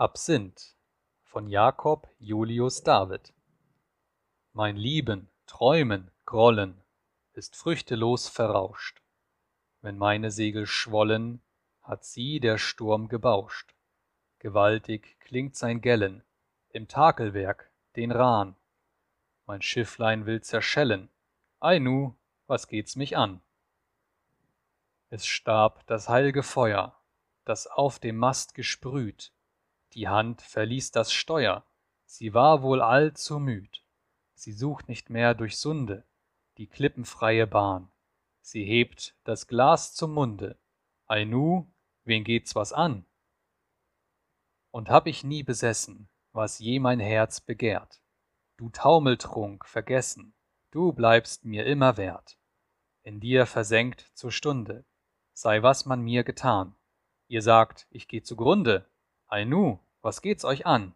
Absinth von Jakob Julius David Mein Lieben, Träumen, Grollen ist früchtelos verrauscht. Wenn meine Segel schwollen, hat sie der Sturm gebauscht. Gewaltig klingt sein Gellen im Takelwerk, den Rahn. Mein Schifflein will zerschellen. Ei nu, was geht's mich an? Es starb das heilge Feuer, das auf dem Mast gesprüht. Die Hand verließ das Steuer, sie war wohl allzu müd. Sie sucht nicht mehr durch Sunde die klippenfreie Bahn. Sie hebt das Glas zum Munde. Ei nu, wen geht's was an? Und hab ich nie besessen, was je mein Herz begehrt. Du Taumeltrunk vergessen, du bleibst mir immer wert. In dir versenkt zur Stunde, sei was man mir getan. Ihr sagt, ich geh zugrunde. Ei nu, was geht's euch an?